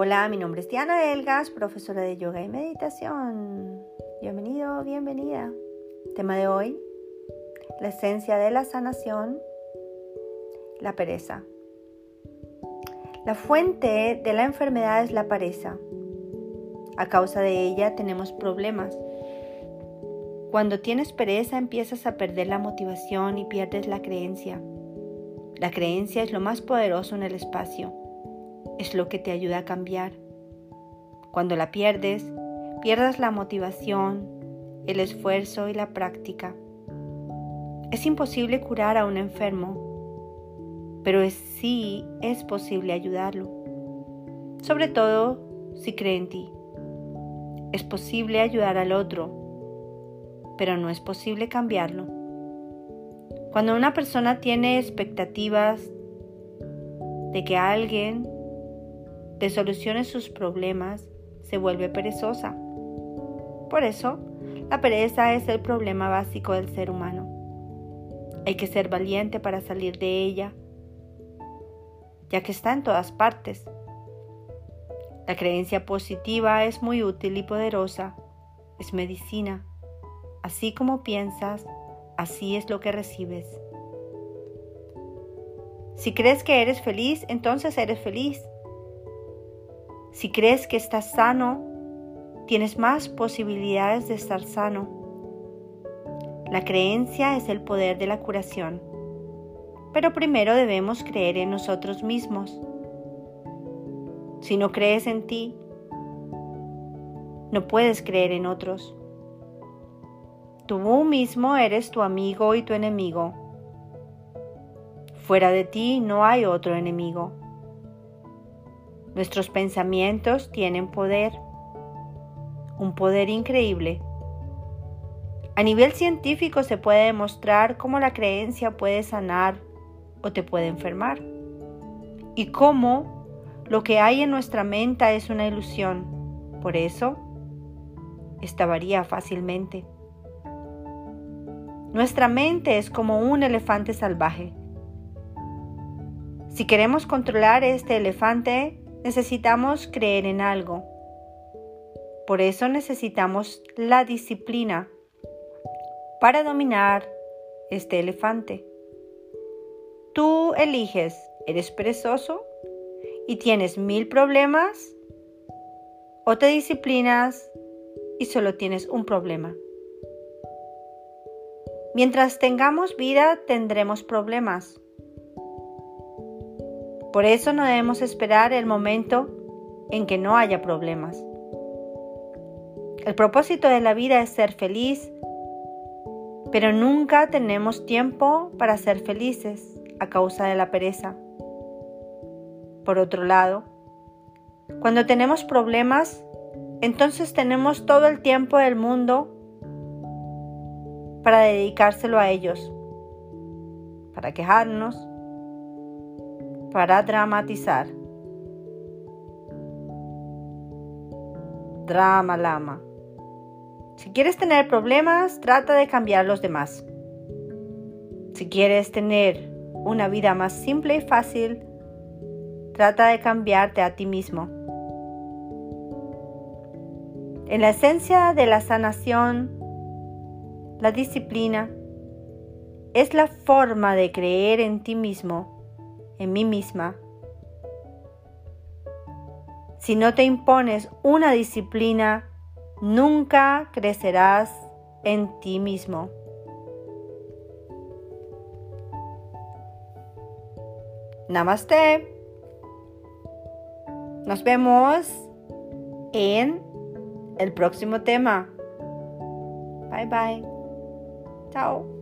Hola, mi nombre es Diana Elgas, profesora de yoga y meditación. Bienvenido, bienvenida. Tema de hoy, la esencia de la sanación, la pereza. La fuente de la enfermedad es la pereza. A causa de ella tenemos problemas. Cuando tienes pereza empiezas a perder la motivación y pierdes la creencia. La creencia es lo más poderoso en el espacio es lo que te ayuda a cambiar. Cuando la pierdes, pierdas la motivación, el esfuerzo y la práctica. Es imposible curar a un enfermo, pero sí es posible ayudarlo, sobre todo si cree en ti. Es posible ayudar al otro, pero no es posible cambiarlo. Cuando una persona tiene expectativas de que alguien de solucione sus problemas, se vuelve perezosa. Por eso, la pereza es el problema básico del ser humano. Hay que ser valiente para salir de ella, ya que está en todas partes. La creencia positiva es muy útil y poderosa, es medicina. Así como piensas, así es lo que recibes. Si crees que eres feliz, entonces eres feliz. Si crees que estás sano, tienes más posibilidades de estar sano. La creencia es el poder de la curación, pero primero debemos creer en nosotros mismos. Si no crees en ti, no puedes creer en otros. Tú mismo eres tu amigo y tu enemigo. Fuera de ti no hay otro enemigo. Nuestros pensamientos tienen poder, un poder increíble. A nivel científico se puede demostrar cómo la creencia puede sanar o te puede enfermar y cómo lo que hay en nuestra mente es una ilusión. Por eso, esta varía fácilmente. Nuestra mente es como un elefante salvaje. Si queremos controlar este elefante, necesitamos creer en algo. Por eso necesitamos la disciplina para dominar este elefante. Tú eliges, eres perezoso y tienes mil problemas o te disciplinas y solo tienes un problema. Mientras tengamos vida tendremos problemas. Por eso no debemos esperar el momento en que no haya problemas. El propósito de la vida es ser feliz, pero nunca tenemos tiempo para ser felices a causa de la pereza. Por otro lado, cuando tenemos problemas, entonces tenemos todo el tiempo del mundo para dedicárselo a ellos, para quejarnos, para dramatizar. Drama lama. Si quieres tener problemas, trata de cambiar los demás. Si quieres tener una vida más simple y fácil, trata de cambiarte a ti mismo. En la esencia de la sanación, la disciplina es la forma de creer en ti mismo en mí misma. Si no te impones una disciplina, nunca crecerás en ti mismo. Namaste. Nos vemos en el próximo tema. Bye bye. Chao.